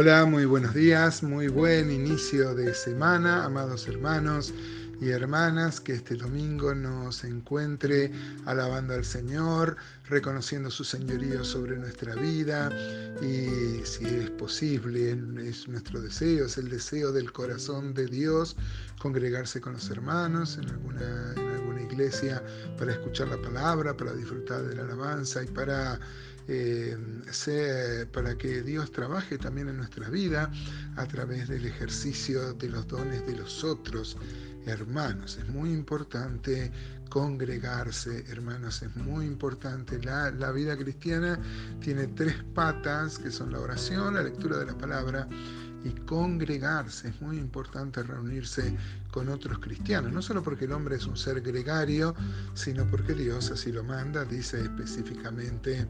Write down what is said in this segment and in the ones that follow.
Hola, muy buenos días, muy buen inicio de semana, amados hermanos y hermanas, que este domingo nos encuentre alabando al Señor, reconociendo su señorío sobre nuestra vida y si es posible, es nuestro deseo, es el deseo del corazón de Dios, congregarse con los hermanos en alguna, alguna iglesia para escuchar la palabra, para disfrutar de la alabanza y para eh, para que Dios trabaje también en nuestra vida a través del ejercicio de los dones de los otros hermanos. Es muy importante congregarse, hermanos, es muy importante. La, la vida cristiana tiene tres patas, que son la oración, la lectura de la palabra y congregarse. Es muy importante reunirse con otros cristianos, no solo porque el hombre es un ser gregario, sino porque Dios así lo manda. Dice específicamente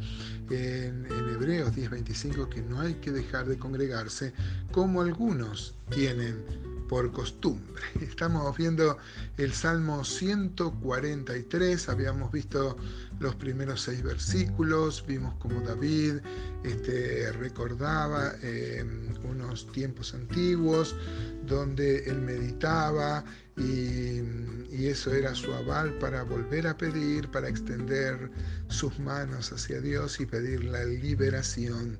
en, en Hebreos 10:25 que no hay que dejar de congregarse como algunos tienen por costumbre. Estamos viendo el Salmo 143, habíamos visto los primeros seis versículos, vimos como David este, recordaba eh, unos tiempos antiguos donde él meditaba y, eso era su aval para volver a pedir, para extender sus manos hacia Dios y pedir la liberación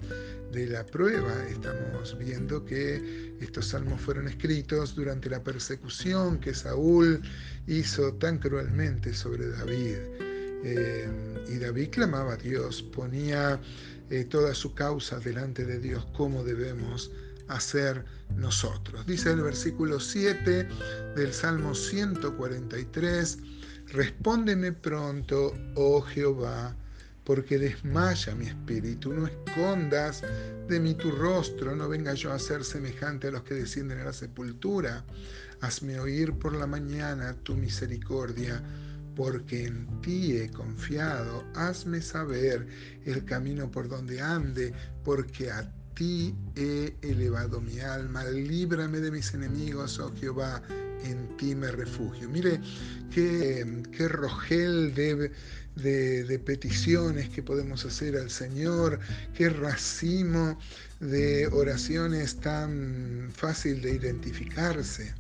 de la prueba. Estamos viendo que estos salmos fueron escritos durante la persecución que Saúl hizo tan cruelmente sobre David. Eh, y David clamaba a Dios, ponía eh, toda su causa delante de Dios, como debemos hacer nosotros. Dice el versículo 7 del Salmo 143, respóndeme pronto, oh Jehová, porque desmaya mi espíritu. No escondas de mí tu rostro, no venga yo a ser semejante a los que descienden a la sepultura. Hazme oír por la mañana tu misericordia, porque en ti he confiado. Hazme saber el camino por donde ande, porque a ti he elevado mi alma. Líbrame de mis enemigos, oh Jehová, en ti me refugio. Mire qué, qué rogel de de, peticiones que podemos hacer al Señor, qué racimo de oraciones tan fácil de identificarse.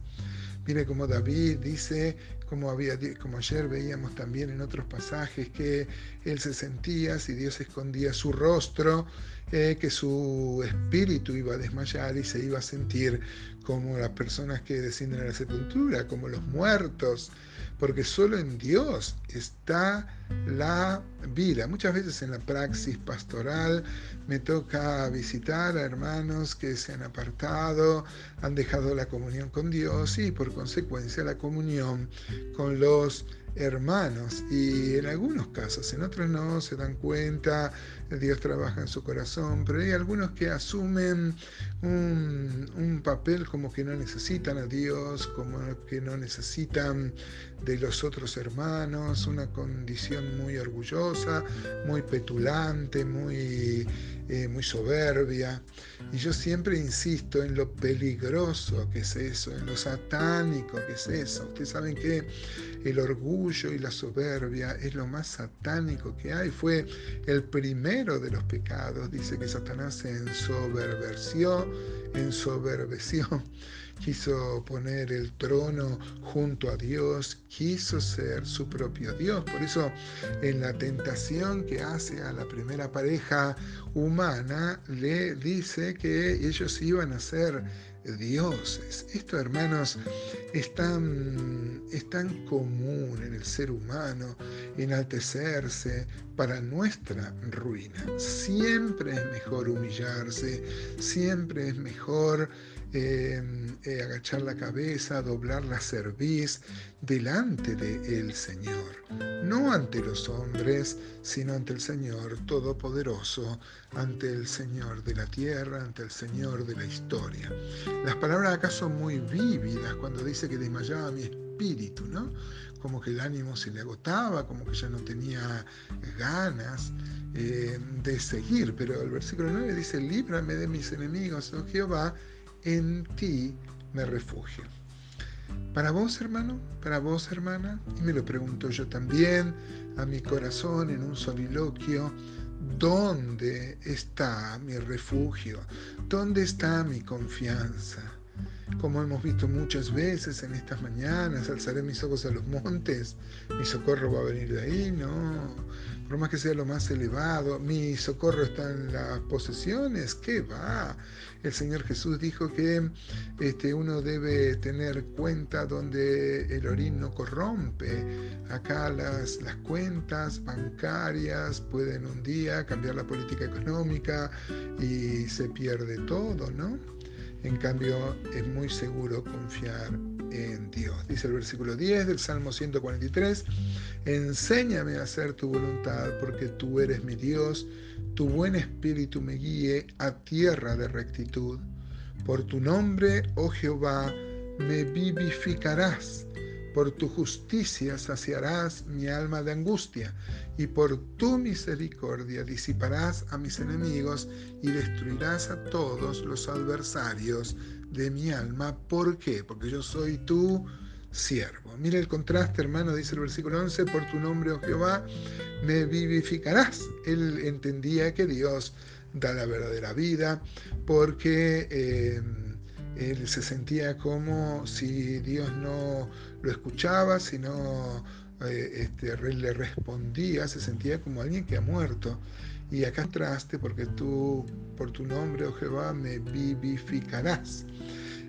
Mire como David dice, como, había, como ayer veíamos también en otros pasajes, que él se sentía, si Dios escondía su rostro, eh, que su espíritu iba a desmayar y se iba a sentir como las personas que descienden a la sepultura, como los muertos, porque solo en Dios está la vida. Muchas veces en la praxis pastoral me toca visitar a hermanos que se han apartado, han dejado la comunión con Dios y por consecuencia la comunión con los hermanos. Y en algunos casos, en otros no, se dan cuenta, Dios trabaja en su corazón, pero hay algunos que asumen un, un, papel como que no necesitan a Dios, como que no necesitan de los otros hermanos, una condición muy orgullosa, muy petulante, muy eh, muy soberbia. Y yo siempre insisto en lo peligroso que es eso, en lo satánico que es eso. Ustedes saben que el orgullo y la soberbia es lo más satánico que hay. Fue el primero de los pecados. Dice que Satanás se ensoberbeció, ensoberbeció quiso poner el trono junto a Dios, quiso ser su propio Dios. Por eso en la tentación que hace a la primera pareja humana, le dice que ellos iban a ser dioses. Esto, hermanos, es tan, es tan común en el ser humano enaltecerse para nuestra ruina. Siempre es mejor humillarse, siempre es mejor eh, eh, agachar la cabeza, doblar la cerviz delante del Señor, no ante los hombres, sino ante el Señor Todopoderoso, ante el Señor de la tierra, ante el Señor de la historia. Las palabras acá son muy vívidas cuando dice que desmayaba mi espíritu, ¿no? Como que el ánimo se le agotaba, como que ya no tenía ganas eh, de seguir. Pero el versículo 9 dice, líbrame de mis enemigos, oh Jehová, en ti me refugio. Para vos, hermano, para vos, hermana, y me lo pregunto yo también a mi corazón en un soliloquio ¿Dónde está mi refugio? ¿Dónde está mi confianza? Como hemos visto muchas veces en estas mañanas, alzaré mis ojos a los montes, mi socorro va a venir de ahí, no. Por más que sea lo más elevado, mi socorro está en las posesiones, ¿qué va? El Señor Jesús dijo que este, uno debe tener cuenta donde el orín no corrompe. Acá las, las cuentas bancarias pueden un día cambiar la política económica y se pierde todo, ¿no? En cambio, es muy seguro confiar en Dios. Dice el versículo 10 del Salmo 143, enséñame a hacer tu voluntad porque tú eres mi Dios, tu buen espíritu me guíe a tierra de rectitud. Por tu nombre, oh Jehová, me vivificarás por tu justicia saciarás mi alma de angustia, y por tu misericordia disiparás a mis enemigos y destruirás a todos los adversarios de mi alma. ¿Por qué? Porque yo soy tu siervo. Mira el contraste, hermano, dice el versículo 11, por tu nombre, oh Jehová, me vivificarás. Él entendía que Dios da la verdadera vida, porque... Eh, él se sentía como si Dios no lo escuchaba, si no eh, este, le respondía, se sentía como alguien que ha muerto. Y acá entraste porque tú, por tu nombre, oh Jehová, me vivificarás.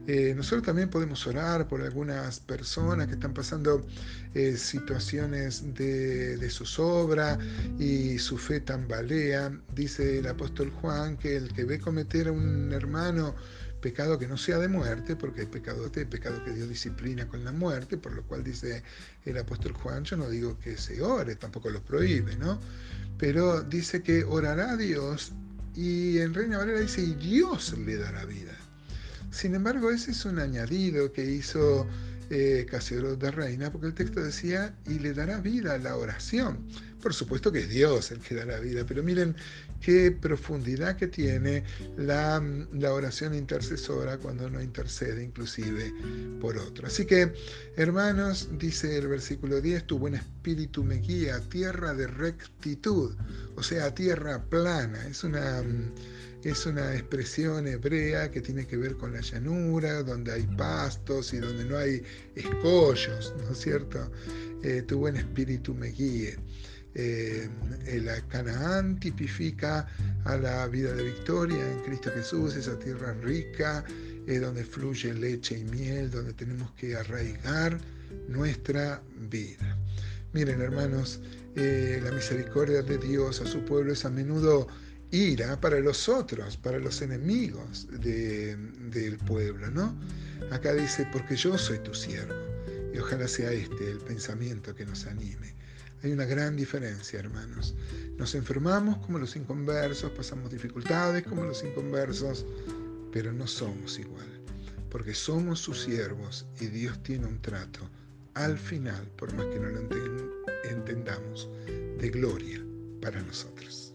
Eh, nosotros también podemos orar por algunas personas que están pasando eh, situaciones de, de, zozobra y su fe tambalea. Dice el apóstol Juan que el que ve cometer a un hermano pecado que no sea de muerte, porque hay pecado, hay pecado que Dios disciplina con la muerte, por lo cual dice el apóstol Juan, yo no digo que se ore, tampoco lo prohíbe, ¿no? Pero dice que orará Dios y en Reina Valera dice, y Dios le dará vida. Sin embargo, ese es un añadido que hizo eh, de Reina, porque el texto decía, y le dará vida a la oración. Por supuesto que es Dios el que da la vida, pero miren qué profundidad que tiene la, la oración intercesora cuando uno intercede inclusive por otro. Así que, hermanos, dice el versículo 10, tu buen espíritu me guía a tierra de rectitud, o sea, tierra plana. Es una es una expresión hebrea que tiene que ver con la llanura, donde hay pastos y donde no hay escollos, ¿no es cierto? Eh, tu buen espíritu me guíe. Eh, el Canaán tipifica a la vida de victoria en Cristo Jesús, esa tierra rica, eh, donde fluye leche y miel, donde tenemos que arraigar nuestra vida. Miren hermanos, la misericordia de Dios a su pueblo es a menudo ira para los otros, para los enemigos del pueblo, ¿no? Acá dice, porque yo soy tu siervo. Y ojalá sea este el pensamiento que nos anime. Hay una gran diferencia, hermanos. Nos enfermamos como los inconversos, pasamos dificultades como los inconversos, pero no somos igual, porque somos sus siervos y Dios tiene un trato al final, por más que no lo entendamos, de gloria para nosotros.